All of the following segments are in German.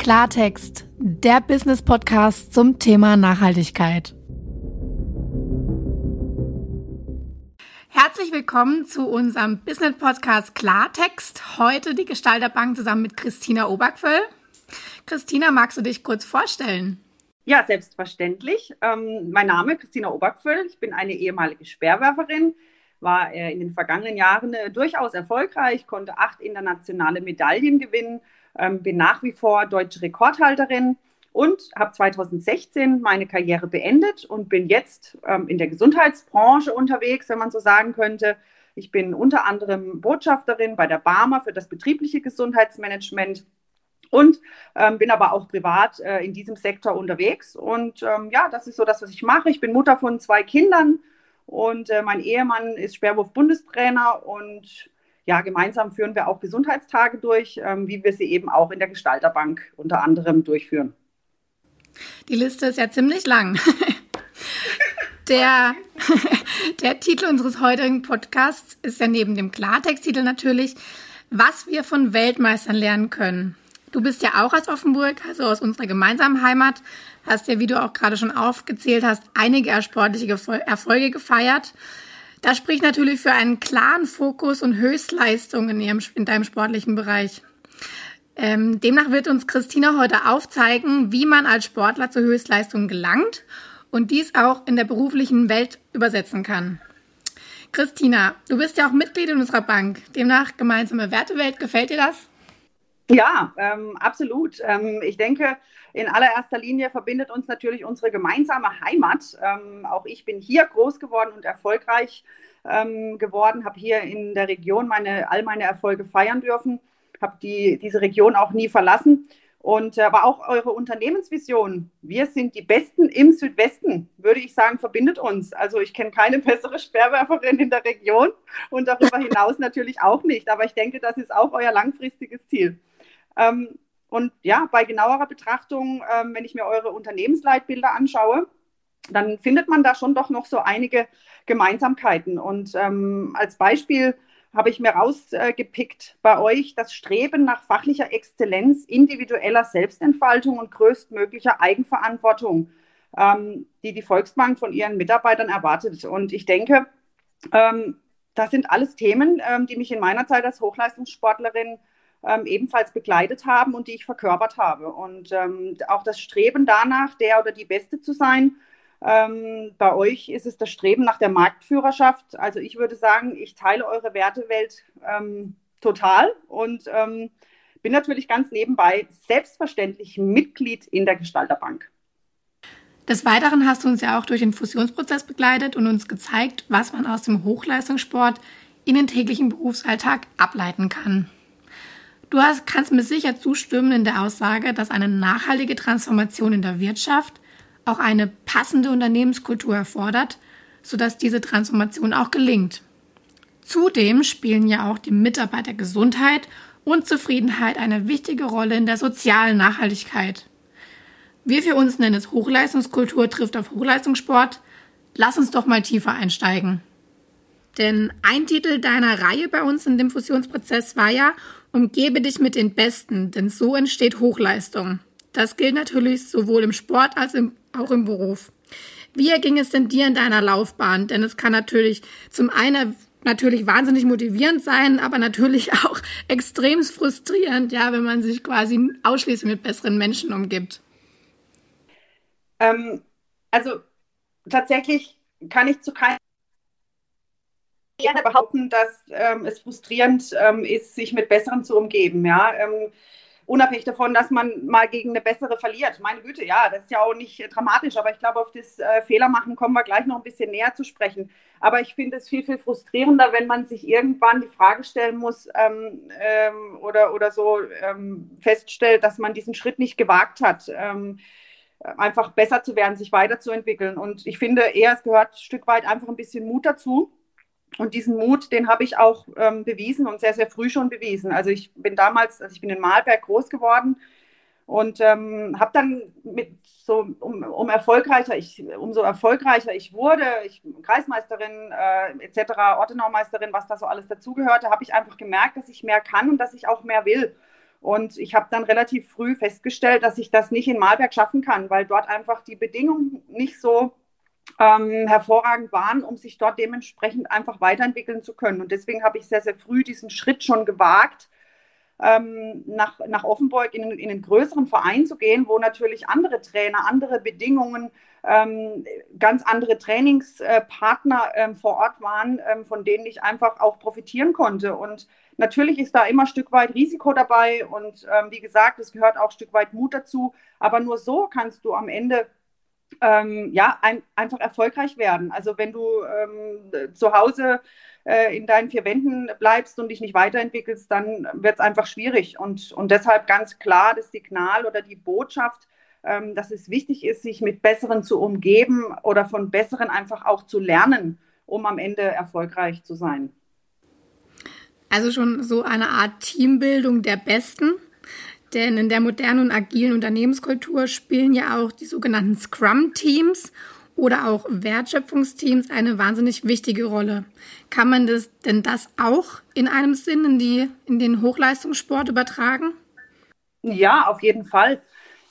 Klartext, der Business Podcast zum Thema Nachhaltigkeit. Herzlich willkommen zu unserem Business Podcast Klartext. Heute die Gestalterbank zusammen mit Christina Obergföll. Christina, magst du dich kurz vorstellen? Ja, selbstverständlich. Ähm, mein Name ist Christina Obergföll. Ich bin eine ehemalige Speerwerferin, war äh, in den vergangenen Jahren äh, durchaus erfolgreich, konnte acht internationale Medaillen gewinnen ähm, bin nach wie vor deutsche Rekordhalterin und habe 2016 meine Karriere beendet und bin jetzt ähm, in der Gesundheitsbranche unterwegs, wenn man so sagen könnte. Ich bin unter anderem Botschafterin bei der Barmer für das betriebliche Gesundheitsmanagement und ähm, bin aber auch privat äh, in diesem Sektor unterwegs. Und ähm, ja, das ist so das, was ich mache. Ich bin Mutter von zwei Kindern und äh, mein Ehemann ist Sperrwurf-Bundestrainer und ja, gemeinsam führen wir auch Gesundheitstage durch, ähm, wie wir sie eben auch in der Gestalterbank unter anderem durchführen. Die Liste ist ja ziemlich lang. Der, der Titel unseres heutigen Podcasts ist ja neben dem Klartexttitel natürlich, was wir von Weltmeistern lernen können. Du bist ja auch aus Offenburg, also aus unserer gemeinsamen Heimat, hast ja, wie du auch gerade schon aufgezählt hast, einige sportliche Erfolge gefeiert. Das spricht natürlich für einen klaren Fokus und Höchstleistung in, ihrem, in deinem sportlichen Bereich. Ähm, demnach wird uns Christina heute aufzeigen, wie man als Sportler zur Höchstleistung gelangt und dies auch in der beruflichen Welt übersetzen kann. Christina, du bist ja auch Mitglied in unserer Bank. Demnach gemeinsame Wertewelt. Gefällt dir das? Ja, ähm, absolut. Ähm, ich denke, in allererster Linie verbindet uns natürlich unsere gemeinsame Heimat. Ähm, auch ich bin hier groß geworden und erfolgreich ähm, geworden, habe hier in der Region meine, all meine Erfolge feiern dürfen, habe die, diese Region auch nie verlassen. Und äh, aber auch eure Unternehmensvision, wir sind die Besten im Südwesten, würde ich sagen, verbindet uns. Also ich kenne keine bessere Sperrwerferin in der Region und darüber hinaus natürlich auch nicht. Aber ich denke, das ist auch euer langfristiges Ziel. Ähm, und ja, bei genauerer Betrachtung, ähm, wenn ich mir eure Unternehmensleitbilder anschaue, dann findet man da schon doch noch so einige Gemeinsamkeiten. Und ähm, als Beispiel habe ich mir rausgepickt bei euch das Streben nach fachlicher Exzellenz, individueller Selbstentfaltung und größtmöglicher Eigenverantwortung, ähm, die die Volksbank von ihren Mitarbeitern erwartet. Und ich denke, ähm, das sind alles Themen, ähm, die mich in meiner Zeit als Hochleistungssportlerin ähm, ebenfalls begleitet haben und die ich verkörpert habe. Und ähm, auch das Streben danach, der oder die Beste zu sein. Ähm, bei euch ist es das Streben nach der Marktführerschaft. Also ich würde sagen, ich teile eure Wertewelt ähm, total und ähm, bin natürlich ganz nebenbei selbstverständlich Mitglied in der Gestalterbank. Des Weiteren hast du uns ja auch durch den Fusionsprozess begleitet und uns gezeigt, was man aus dem Hochleistungssport in den täglichen Berufsalltag ableiten kann. Du hast, kannst mir sicher zustimmen in der Aussage, dass eine nachhaltige Transformation in der Wirtschaft auch eine passende Unternehmenskultur erfordert, sodass diese Transformation auch gelingt. Zudem spielen ja auch die Mitarbeitergesundheit und Zufriedenheit eine wichtige Rolle in der sozialen Nachhaltigkeit. Wir für uns nennen es Hochleistungskultur trifft auf Hochleistungssport. Lass uns doch mal tiefer einsteigen. Denn ein Titel deiner Reihe bei uns in dem Fusionsprozess war ja Umgebe dich mit den Besten, denn so entsteht Hochleistung. Das gilt natürlich sowohl im Sport als auch im Beruf. Wie erging es denn dir in deiner Laufbahn? Denn es kann natürlich zum einen natürlich wahnsinnig motivierend sein, aber natürlich auch extrem frustrierend, ja, wenn man sich quasi ausschließlich mit besseren Menschen umgibt. Ähm, also tatsächlich kann ich zu keinem gerne behaupten, dass ähm, es frustrierend ähm, ist, sich mit Besseren zu umgeben. Ja? Ähm, unabhängig davon, dass man mal gegen eine bessere verliert. Meine Güte, ja, das ist ja auch nicht dramatisch, aber ich glaube, auf das äh, Fehlermachen kommen wir gleich noch ein bisschen näher zu sprechen. Aber ich finde es viel, viel frustrierender, wenn man sich irgendwann die Frage stellen muss ähm, ähm, oder, oder so ähm, feststellt, dass man diesen Schritt nicht gewagt hat einfach besser zu werden, sich weiterzuentwickeln. Und ich finde eher, es gehört ein Stück weit einfach ein bisschen Mut dazu. Und diesen Mut, den habe ich auch ähm, bewiesen und sehr, sehr früh schon bewiesen. Also ich bin damals, also ich bin in Malberg groß geworden und ähm, habe dann mit so um, um, erfolgreicher ich umso erfolgreicher ich wurde, ich Kreismeisterin äh, etc. Ortenaumeisterin, was da so alles dazugehörte, habe ich einfach gemerkt, dass ich mehr kann und dass ich auch mehr will. Und ich habe dann relativ früh festgestellt, dass ich das nicht in Malberg schaffen kann, weil dort einfach die Bedingungen nicht so ähm, hervorragend waren, um sich dort dementsprechend einfach weiterentwickeln zu können. Und deswegen habe ich sehr, sehr früh diesen Schritt schon gewagt, ähm, nach, nach Offenburg in, in einen größeren Verein zu gehen, wo natürlich andere Trainer, andere Bedingungen, ähm, ganz andere Trainingspartner ähm, vor Ort waren, ähm, von denen ich einfach auch profitieren konnte. Und natürlich ist da immer ein Stück weit Risiko dabei und ähm, wie gesagt, es gehört auch ein Stück weit Mut dazu. Aber nur so kannst du am Ende ähm, ja, ein, einfach erfolgreich werden. Also wenn du ähm, zu Hause äh, in deinen vier Wänden bleibst und dich nicht weiterentwickelst, dann wird es einfach schwierig. Und, und deshalb ganz klar das Signal oder die Botschaft, ähm, dass es wichtig ist, sich mit Besseren zu umgeben oder von Besseren einfach auch zu lernen, um am Ende erfolgreich zu sein. Also schon so eine Art Teambildung der Besten. Denn in der modernen und agilen Unternehmenskultur spielen ja auch die sogenannten Scrum-Teams oder auch Wertschöpfungsteams eine wahnsinnig wichtige Rolle. Kann man das denn das auch in einem Sinn in, die, in den Hochleistungssport übertragen? Ja, auf jeden Fall.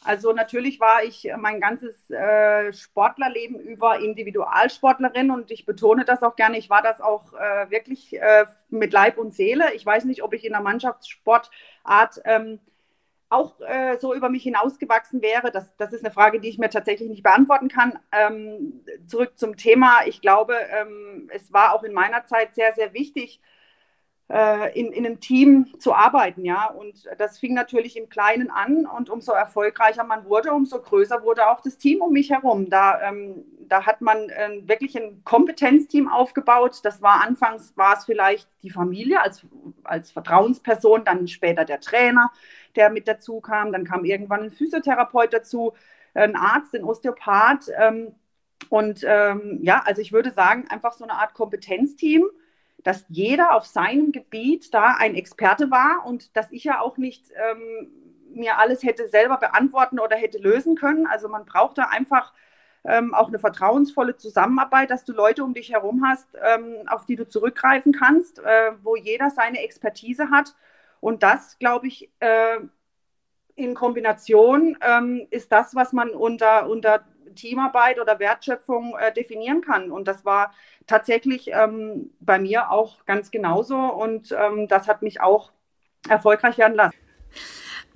Also natürlich war ich mein ganzes äh, Sportlerleben über Individualsportlerin und ich betone das auch gerne. Ich war das auch äh, wirklich äh, mit Leib und Seele. Ich weiß nicht, ob ich in der Mannschaftssportart ähm, auch äh, so über mich hinausgewachsen wäre. Das, das ist eine Frage, die ich mir tatsächlich nicht beantworten kann. Ähm, zurück zum Thema. Ich glaube, ähm, es war auch in meiner Zeit sehr, sehr wichtig, in, in einem Team zu arbeiten, ja. Und das fing natürlich im Kleinen an und umso erfolgreicher man wurde, umso größer wurde auch das Team um mich herum. Da, ähm, da hat man äh, wirklich ein Kompetenzteam aufgebaut. Das war anfangs war es vielleicht die Familie als, als Vertrauensperson, dann später der Trainer der mit dazu kam. Dann kam irgendwann ein Physiotherapeut dazu, ein Arzt, ein Osteopath. Ähm, und ähm, ja, also ich würde sagen, einfach so eine Art Kompetenzteam, dass jeder auf seinem Gebiet da ein Experte war und dass ich ja auch nicht ähm, mir alles hätte selber beantworten oder hätte lösen können. Also man braucht da einfach ähm, auch eine vertrauensvolle Zusammenarbeit, dass du Leute um dich herum hast, ähm, auf die du zurückgreifen kannst, äh, wo jeder seine Expertise hat und das, glaube ich, äh, in Kombination ähm, ist das, was man unter, unter Teamarbeit oder Wertschöpfung äh, definieren kann. Und das war tatsächlich ähm, bei mir auch ganz genauso. Und ähm, das hat mich auch erfolgreich werden lassen.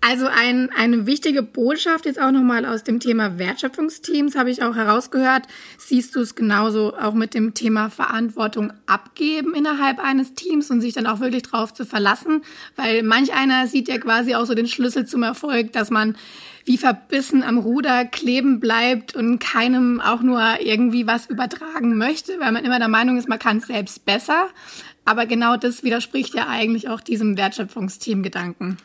Also ein, eine wichtige Botschaft jetzt auch nochmal aus dem Thema Wertschöpfungsteams habe ich auch herausgehört. Siehst du es genauso auch mit dem Thema Verantwortung abgeben innerhalb eines Teams und sich dann auch wirklich drauf zu verlassen? Weil manch einer sieht ja quasi auch so den Schlüssel zum Erfolg, dass man wie verbissen am Ruder kleben bleibt und keinem auch nur irgendwie was übertragen möchte, weil man immer der Meinung ist, man kann es selbst besser. Aber genau das widerspricht ja eigentlich auch diesem Wertschöpfungsteam-Gedanken.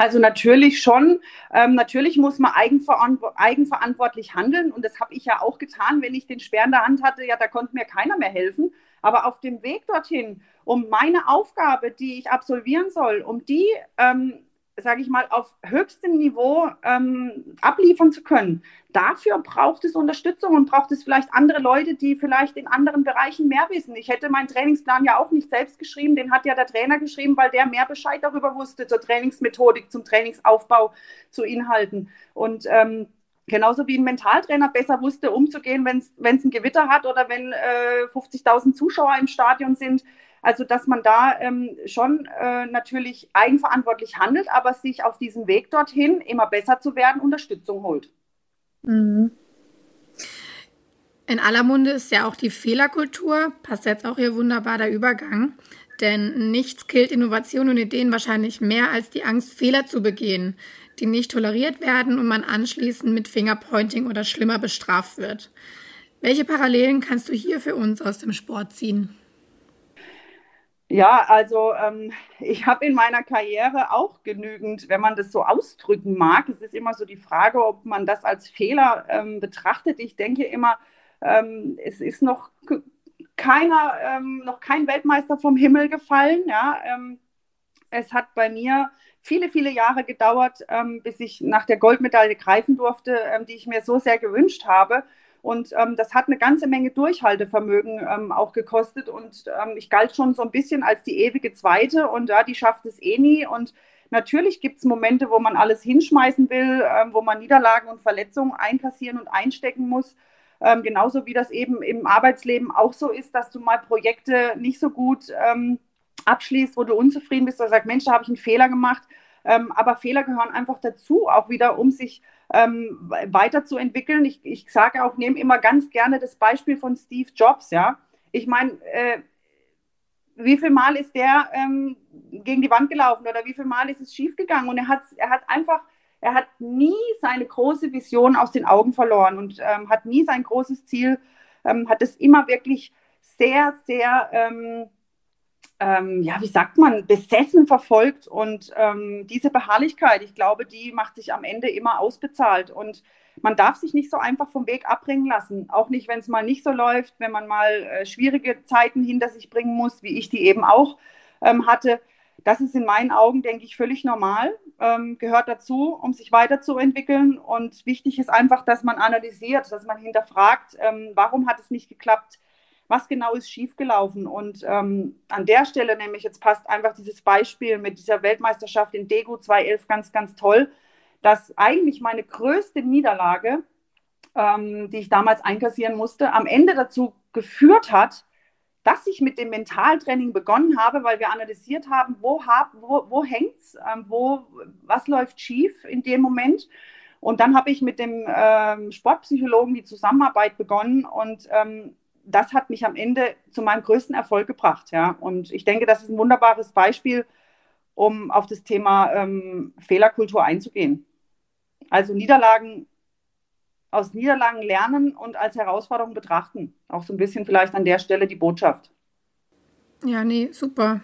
Also natürlich schon. Ähm, natürlich muss man eigenverantw eigenverantwortlich handeln und das habe ich ja auch getan, wenn ich den Speer in der Hand hatte. Ja, da konnte mir keiner mehr helfen. Aber auf dem Weg dorthin, um meine Aufgabe, die ich absolvieren soll, um die ähm, sage ich mal, auf höchstem Niveau ähm, abliefern zu können. Dafür braucht es Unterstützung und braucht es vielleicht andere Leute, die vielleicht in anderen Bereichen mehr wissen. Ich hätte meinen Trainingsplan ja auch nicht selbst geschrieben, den hat ja der Trainer geschrieben, weil der mehr Bescheid darüber wusste, zur Trainingsmethodik, zum Trainingsaufbau, zu Inhalten. Und ähm, genauso wie ein Mentaltrainer besser wusste, umzugehen, wenn es ein Gewitter hat oder wenn äh, 50.000 Zuschauer im Stadion sind, also, dass man da ähm, schon äh, natürlich eigenverantwortlich handelt, aber sich auf diesem Weg dorthin, immer besser zu werden, Unterstützung holt. Mhm. In aller Munde ist ja auch die Fehlerkultur, passt jetzt auch hier wunderbar der Übergang. Denn nichts killt Innovation und Ideen wahrscheinlich mehr als die Angst, Fehler zu begehen, die nicht toleriert werden und man anschließend mit Fingerpointing oder schlimmer bestraft wird. Welche Parallelen kannst du hier für uns aus dem Sport ziehen? Ja, also ähm, ich habe in meiner Karriere auch genügend, wenn man das so ausdrücken mag. Es ist immer so die Frage, ob man das als Fehler ähm, betrachtet. Ich denke immer, ähm, es ist noch keiner, ähm, noch kein Weltmeister vom Himmel gefallen. Ja, ähm, es hat bei mir viele, viele Jahre gedauert, ähm, bis ich nach der Goldmedaille greifen durfte, die ich mir so sehr gewünscht habe. Und ähm, das hat eine ganze Menge Durchhaltevermögen ähm, auch gekostet. Und ähm, ich galt schon so ein bisschen als die ewige Zweite und ja, die schafft es eh nie. Und Natürlich gibt es Momente, wo man alles hinschmeißen will, ähm, wo man Niederlagen und Verletzungen einkassieren und einstecken muss. Ähm, genauso wie das eben im Arbeitsleben auch so ist, dass du mal Projekte nicht so gut ähm, abschließt, wo du unzufrieden bist oder sagst, Mensch, da habe ich einen Fehler gemacht. Aber Fehler gehören einfach dazu, auch wieder, um sich ähm, weiterzuentwickeln. Ich, ich sage auch, nehme immer ganz gerne das Beispiel von Steve Jobs, ja. Ich meine, äh, wie viel Mal ist der ähm, gegen die Wand gelaufen oder wie viel Mal ist es schiefgegangen? Und er hat, er hat einfach, er hat nie seine große Vision aus den Augen verloren und ähm, hat nie sein großes Ziel, ähm, hat es immer wirklich sehr, sehr, ähm, ähm, ja, wie sagt man, besessen verfolgt. Und ähm, diese Beharrlichkeit, ich glaube, die macht sich am Ende immer ausbezahlt. Und man darf sich nicht so einfach vom Weg abbringen lassen. Auch nicht, wenn es mal nicht so läuft, wenn man mal äh, schwierige Zeiten hinter sich bringen muss, wie ich die eben auch ähm, hatte. Das ist in meinen Augen, denke ich, völlig normal, ähm, gehört dazu, um sich weiterzuentwickeln. Und wichtig ist einfach, dass man analysiert, dass man hinterfragt, ähm, warum hat es nicht geklappt, was genau ist schiefgelaufen. Und ähm, an der Stelle nämlich, jetzt passt einfach dieses Beispiel mit dieser Weltmeisterschaft in Degu 2011 ganz, ganz toll dass eigentlich meine größte Niederlage, ähm, die ich damals einkassieren musste, am Ende dazu geführt hat, dass ich mit dem Mentaltraining begonnen habe, weil wir analysiert haben, wo, wo, wo hängt es, ähm, wo, was läuft schief in dem Moment. Und dann habe ich mit dem ähm, Sportpsychologen die Zusammenarbeit begonnen und ähm, das hat mich am Ende zu meinem größten Erfolg gebracht. Ja. Und ich denke, das ist ein wunderbares Beispiel, um auf das Thema ähm, Fehlerkultur einzugehen. Also Niederlagen aus Niederlagen lernen und als Herausforderung betrachten. Auch so ein bisschen vielleicht an der Stelle die Botschaft. Ja, nee, super.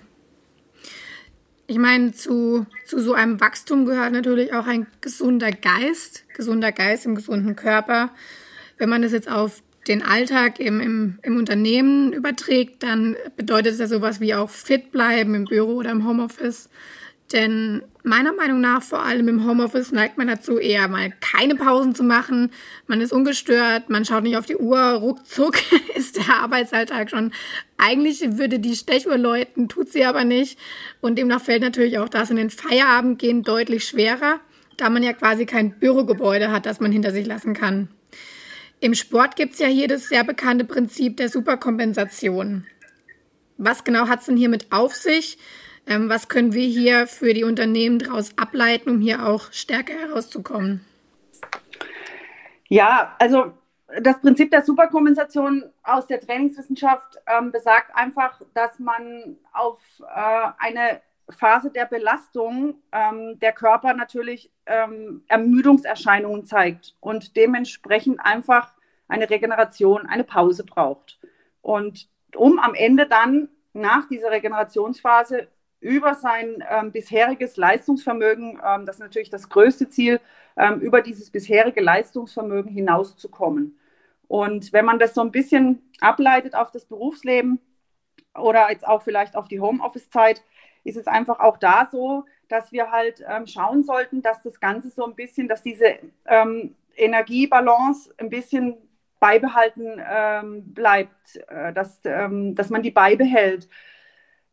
Ich meine, zu, zu so einem Wachstum gehört natürlich auch ein gesunder Geist, gesunder Geist im gesunden Körper. Wenn man das jetzt auf den Alltag im, im, im Unternehmen überträgt, dann bedeutet es ja sowas wie auch fit bleiben im Büro oder im Homeoffice. Denn meiner Meinung nach, vor allem im Homeoffice, neigt man dazu, eher mal keine Pausen zu machen. Man ist ungestört, man schaut nicht auf die Uhr, ruckzuck ist der Arbeitsalltag schon. Eigentlich würde die Stechuhr läuten, tut sie aber nicht. Und demnach fällt natürlich auch das in den Feierabend gehen deutlich schwerer, da man ja quasi kein Bürogebäude hat, das man hinter sich lassen kann. Im Sport gibt es ja hier das sehr bekannte Prinzip der Superkompensation. Was genau hat es denn hier mit auf sich? Ähm, was können wir hier für die Unternehmen daraus ableiten, um hier auch stärker herauszukommen? Ja, also das Prinzip der Superkompensation aus der Trainingswissenschaft ähm, besagt einfach, dass man auf äh, eine Phase der Belastung ähm, der Körper natürlich ähm, Ermüdungserscheinungen zeigt und dementsprechend einfach eine Regeneration, eine Pause braucht. Und um am Ende dann nach dieser Regenerationsphase über sein ähm, bisheriges Leistungsvermögen, ähm, das ist natürlich das größte Ziel, ähm, über dieses bisherige Leistungsvermögen hinauszukommen. Und wenn man das so ein bisschen ableitet auf das Berufsleben oder jetzt auch vielleicht auf die Homeoffice-Zeit, ist es einfach auch da so, dass wir halt ähm, schauen sollten, dass das Ganze so ein bisschen, dass diese ähm, Energiebalance ein bisschen beibehalten ähm, bleibt, äh, dass, dass man die beibehält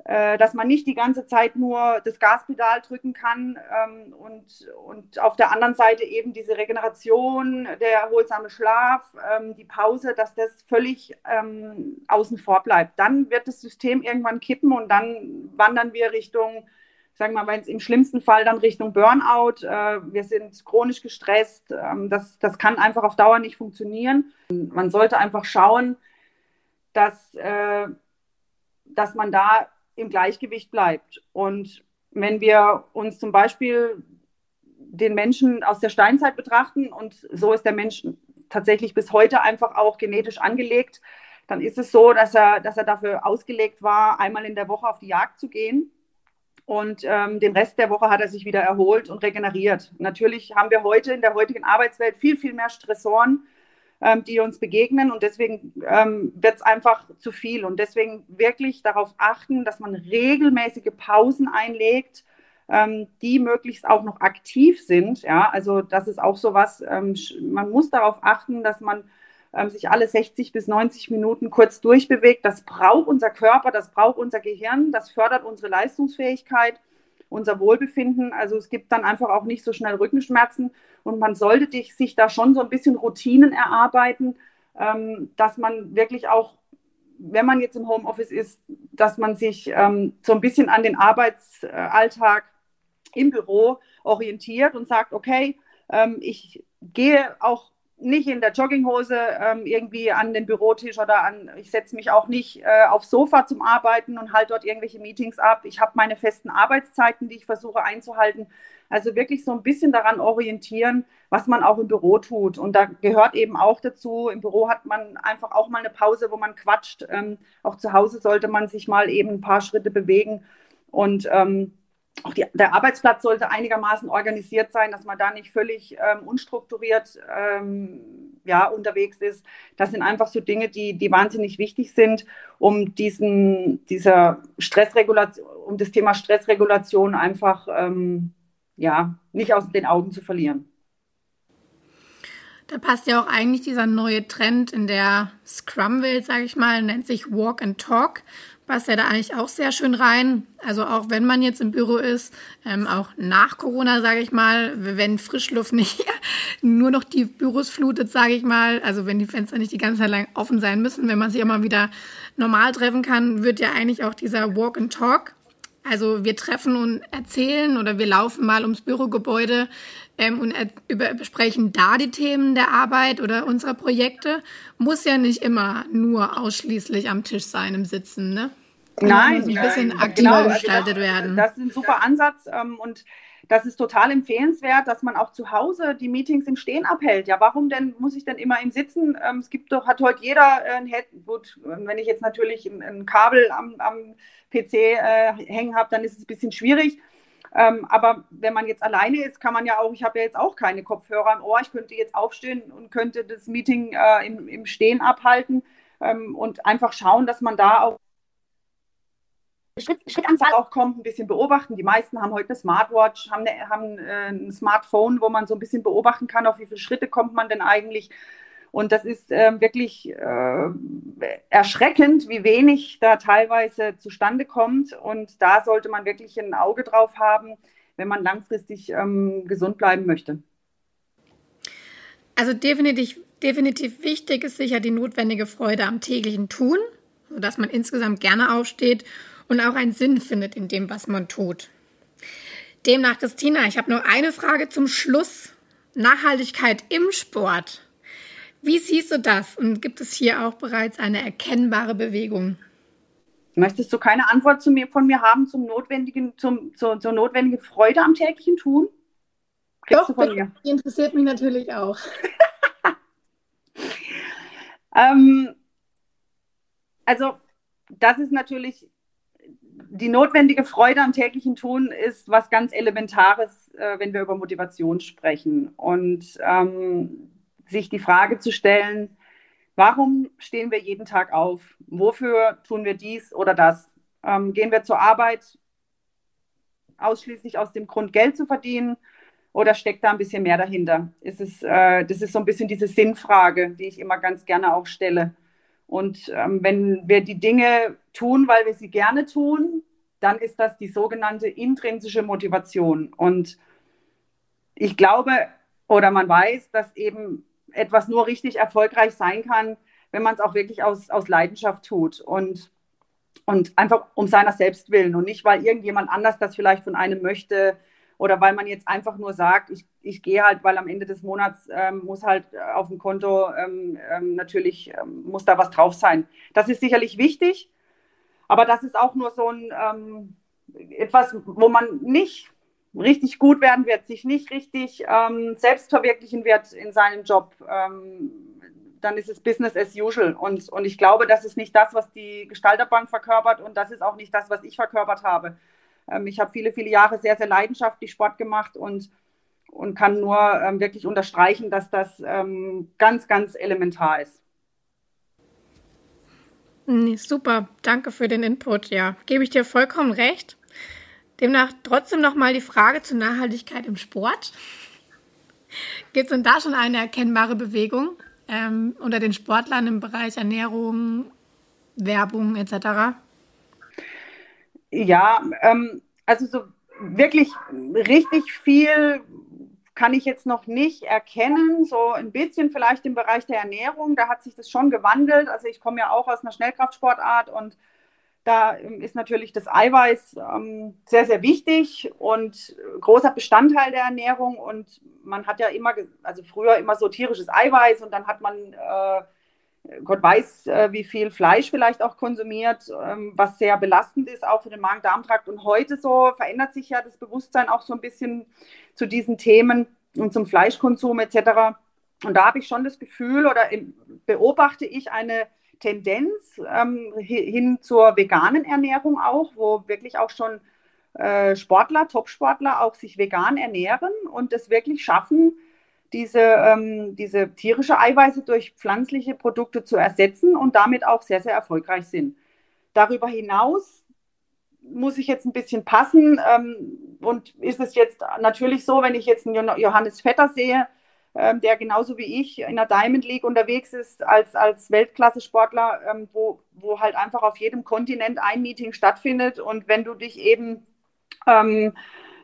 dass man nicht die ganze Zeit nur das Gaspedal drücken kann ähm, und, und auf der anderen Seite eben diese Regeneration, der erholsame Schlaf, ähm, die Pause, dass das völlig ähm, außen vor bleibt. Dann wird das System irgendwann kippen und dann wandern wir Richtung, sagen wir mal, wenn es im schlimmsten Fall dann Richtung Burnout. Äh, wir sind chronisch gestresst. Ähm, das, das kann einfach auf Dauer nicht funktionieren. Man sollte einfach schauen, dass, äh, dass man da im Gleichgewicht bleibt. Und wenn wir uns zum Beispiel den Menschen aus der Steinzeit betrachten und so ist der Mensch tatsächlich bis heute einfach auch genetisch angelegt, dann ist es so, dass er, dass er dafür ausgelegt war, einmal in der Woche auf die Jagd zu gehen. Und ähm, den Rest der Woche hat er sich wieder erholt und regeneriert. Natürlich haben wir heute in der heutigen Arbeitswelt viel, viel mehr Stressoren, ähm, die uns begegnen. Und deswegen ähm, wird es einfach zu viel. Und deswegen wirklich darauf achten, dass man regelmäßige Pausen einlegt, ähm, die möglichst auch noch aktiv sind. Ja, also das ist auch so was. Ähm, man muss darauf achten, dass man ähm, sich alle 60 bis 90 Minuten kurz durchbewegt. Das braucht unser Körper, das braucht unser Gehirn, das fördert unsere Leistungsfähigkeit. Unser Wohlbefinden. Also es gibt dann einfach auch nicht so schnell Rückenschmerzen und man sollte sich da schon so ein bisschen Routinen erarbeiten, ähm, dass man wirklich auch, wenn man jetzt im Homeoffice ist, dass man sich ähm, so ein bisschen an den Arbeitsalltag im Büro orientiert und sagt, okay, ähm, ich gehe auch nicht in der Jogginghose ähm, irgendwie an den Bürotisch oder an, ich setze mich auch nicht äh, aufs Sofa zum Arbeiten und halte dort irgendwelche Meetings ab. Ich habe meine festen Arbeitszeiten, die ich versuche einzuhalten. Also wirklich so ein bisschen daran orientieren, was man auch im Büro tut. Und da gehört eben auch dazu, im Büro hat man einfach auch mal eine Pause, wo man quatscht. Ähm, auch zu Hause sollte man sich mal eben ein paar Schritte bewegen. Und ähm, auch die, der Arbeitsplatz sollte einigermaßen organisiert sein, dass man da nicht völlig ähm, unstrukturiert ähm, ja, unterwegs ist. Das sind einfach so Dinge, die, die wahnsinnig wichtig sind, um diesen, dieser Stressregulation, um das Thema Stressregulation einfach ähm, ja, nicht aus den Augen zu verlieren. Da passt ja auch eigentlich dieser neue Trend in der Scrum-Welt, sage ich mal, nennt sich Walk and Talk passt ja da eigentlich auch sehr schön rein. Also auch wenn man jetzt im Büro ist, ähm, auch nach Corona, sage ich mal, wenn Frischluft nicht nur noch die Büros flutet, sage ich mal, also wenn die Fenster nicht die ganze Zeit lang offen sein müssen, wenn man sich mal wieder normal treffen kann, wird ja eigentlich auch dieser Walk and Talk also wir treffen und erzählen oder wir laufen mal ums Bürogebäude ähm, und über, besprechen da die Themen der Arbeit oder unserer Projekte. Muss ja nicht immer nur ausschließlich am Tisch sein im Sitzen, ne? Nein, ein bisschen nein, aktiver genau, gestaltet also das, werden. Das ist ein super Ansatz ähm, und das ist total empfehlenswert, dass man auch zu Hause die Meetings im Stehen abhält. Ja, warum denn muss ich denn immer im Sitzen? Ähm, es gibt doch, hat heute jeder ein Head, gut, wenn ich jetzt natürlich ein, ein Kabel am, am PC äh, hängen habe, dann ist es ein bisschen schwierig. Ähm, aber wenn man jetzt alleine ist, kann man ja auch, ich habe ja jetzt auch keine Kopfhörer im Ohr, ich könnte jetzt aufstehen und könnte das Meeting äh, im, im, Stehen abhalten ähm, und einfach schauen, dass man da auch Schritt, Schrittanzahl auch kommt, ein bisschen beobachten. Die meisten haben heute eine Smartwatch, haben, eine, haben äh, ein Smartphone, wo man so ein bisschen beobachten kann, auf wie viele Schritte kommt man denn eigentlich. Und das ist äh, wirklich äh, erschreckend, wie wenig da teilweise zustande kommt. Und da sollte man wirklich ein Auge drauf haben, wenn man langfristig ähm, gesund bleiben möchte. Also definitiv, definitiv wichtig ist sicher die notwendige Freude am täglichen Tun, sodass man insgesamt gerne aufsteht und auch einen Sinn findet in dem, was man tut. Demnach, Christina, ich habe noch eine Frage zum Schluss. Nachhaltigkeit im Sport. Wie siehst du das? Und gibt es hier auch bereits eine erkennbare Bewegung? Möchtest du keine Antwort zu mir, von mir haben zum notwendigen, zum, zur, zur notwendigen Freude am täglichen Tun? Kriegst Doch, von mir? Die interessiert mich natürlich auch. ähm, also, das ist natürlich die notwendige Freude am täglichen Tun ist was ganz Elementares, äh, wenn wir über Motivation sprechen. Und ähm, sich die Frage zu stellen, warum stehen wir jeden Tag auf? Wofür tun wir dies oder das? Ähm, gehen wir zur Arbeit ausschließlich aus dem Grund, Geld zu verdienen? Oder steckt da ein bisschen mehr dahinter? Ist es, äh, das ist so ein bisschen diese Sinnfrage, die ich immer ganz gerne auch stelle. Und ähm, wenn wir die Dinge tun, weil wir sie gerne tun, dann ist das die sogenannte intrinsische Motivation. Und ich glaube oder man weiß, dass eben etwas nur richtig erfolgreich sein kann, wenn man es auch wirklich aus, aus Leidenschaft tut und, und einfach um seiner selbst willen und nicht, weil irgendjemand anders das vielleicht von einem möchte oder weil man jetzt einfach nur sagt, ich, ich gehe halt, weil am Ende des Monats ähm, muss halt auf dem Konto ähm, ähm, natürlich, ähm, muss da was drauf sein. Das ist sicherlich wichtig, aber das ist auch nur so ein ähm, etwas, wo man nicht richtig gut werden wird, sich nicht richtig selbst verwirklichen wird in seinem Job, dann ist es Business as usual. Und, und ich glaube, das ist nicht das, was die Gestalterbank verkörpert und das ist auch nicht das, was ich verkörpert habe. Ähm, ich habe viele, viele Jahre sehr, sehr leidenschaftlich Sport gemacht und, und kann nur ähm, wirklich unterstreichen, dass das ähm, ganz, ganz elementar ist. Nee, super, danke für den Input. Ja, gebe ich dir vollkommen recht. Demnach trotzdem nochmal die Frage zur Nachhaltigkeit im Sport. Gibt es denn da schon eine erkennbare Bewegung ähm, unter den Sportlern im Bereich Ernährung, Werbung etc.? Ja, ähm, also so wirklich richtig viel kann ich jetzt noch nicht erkennen. So ein bisschen vielleicht im Bereich der Ernährung, da hat sich das schon gewandelt. Also ich komme ja auch aus einer Schnellkraftsportart und da ähm, ist natürlich das Eiweiß ähm, sehr, sehr wichtig und großer Bestandteil der Ernährung. Und man hat ja immer, also früher immer so tierisches Eiweiß und dann hat man, äh, Gott weiß, äh, wie viel Fleisch vielleicht auch konsumiert, ähm, was sehr belastend ist, auch für den Magen-Darm-Trakt. Und heute so verändert sich ja das Bewusstsein auch so ein bisschen zu diesen Themen und zum Fleischkonsum etc. Und da habe ich schon das Gefühl oder beobachte ich eine Tendenz ähm, hin zur veganen Ernährung auch, wo wirklich auch schon äh, Sportler, Top-Sportler auch sich vegan ernähren und es wirklich schaffen, diese, ähm, diese tierische Eiweiße durch pflanzliche Produkte zu ersetzen und damit auch sehr, sehr erfolgreich sind. Darüber hinaus muss ich jetzt ein bisschen passen ähm, und ist es jetzt natürlich so, wenn ich jetzt einen Johannes Vetter sehe, ähm, der genauso wie ich in der Diamond League unterwegs ist als, als Weltklasse-Sportler, ähm, wo, wo halt einfach auf jedem Kontinent ein Meeting stattfindet. Und wenn du dich eben ähm,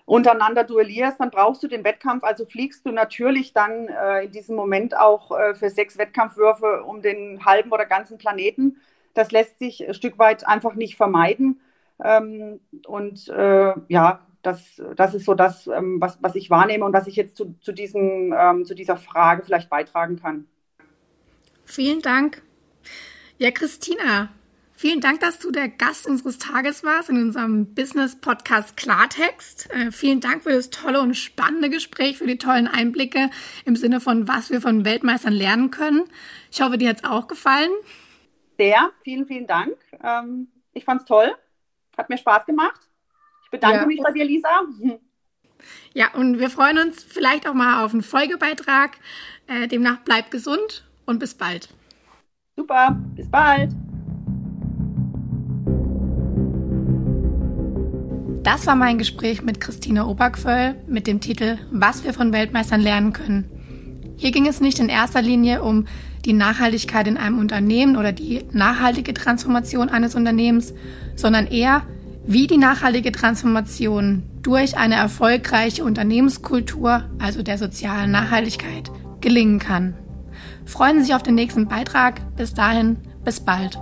untereinander duellierst, dann brauchst du den Wettkampf. Also fliegst du natürlich dann äh, in diesem Moment auch äh, für sechs Wettkampfwürfe um den halben oder ganzen Planeten. Das lässt sich ein Stück weit einfach nicht vermeiden. Ähm, und äh, ja, das, das ist so das, ähm, was, was ich wahrnehme und was ich jetzt zu, zu, diesem, ähm, zu dieser Frage vielleicht beitragen kann. Vielen Dank. Ja, Christina, vielen Dank, dass du der Gast unseres Tages warst in unserem Business-Podcast Klartext. Äh, vielen Dank für das tolle und spannende Gespräch, für die tollen Einblicke im Sinne von, was wir von Weltmeistern lernen können. Ich hoffe, dir hat es auch gefallen. Sehr, vielen, vielen Dank. Ähm, ich fand es toll. Hat mir Spaß gemacht. Ich bedanke ja. mich bei dir, Lisa. Ja, und wir freuen uns vielleicht auch mal auf einen Folgebeitrag. Äh, demnach bleibt gesund und bis bald. Super, bis bald. Das war mein Gespräch mit Christine Obergföll mit dem Titel Was wir von Weltmeistern lernen können. Hier ging es nicht in erster Linie um die Nachhaltigkeit in einem Unternehmen oder die nachhaltige Transformation eines Unternehmens, sondern eher wie die nachhaltige Transformation durch eine erfolgreiche Unternehmenskultur, also der sozialen Nachhaltigkeit, gelingen kann. Freuen Sie sich auf den nächsten Beitrag. Bis dahin, bis bald.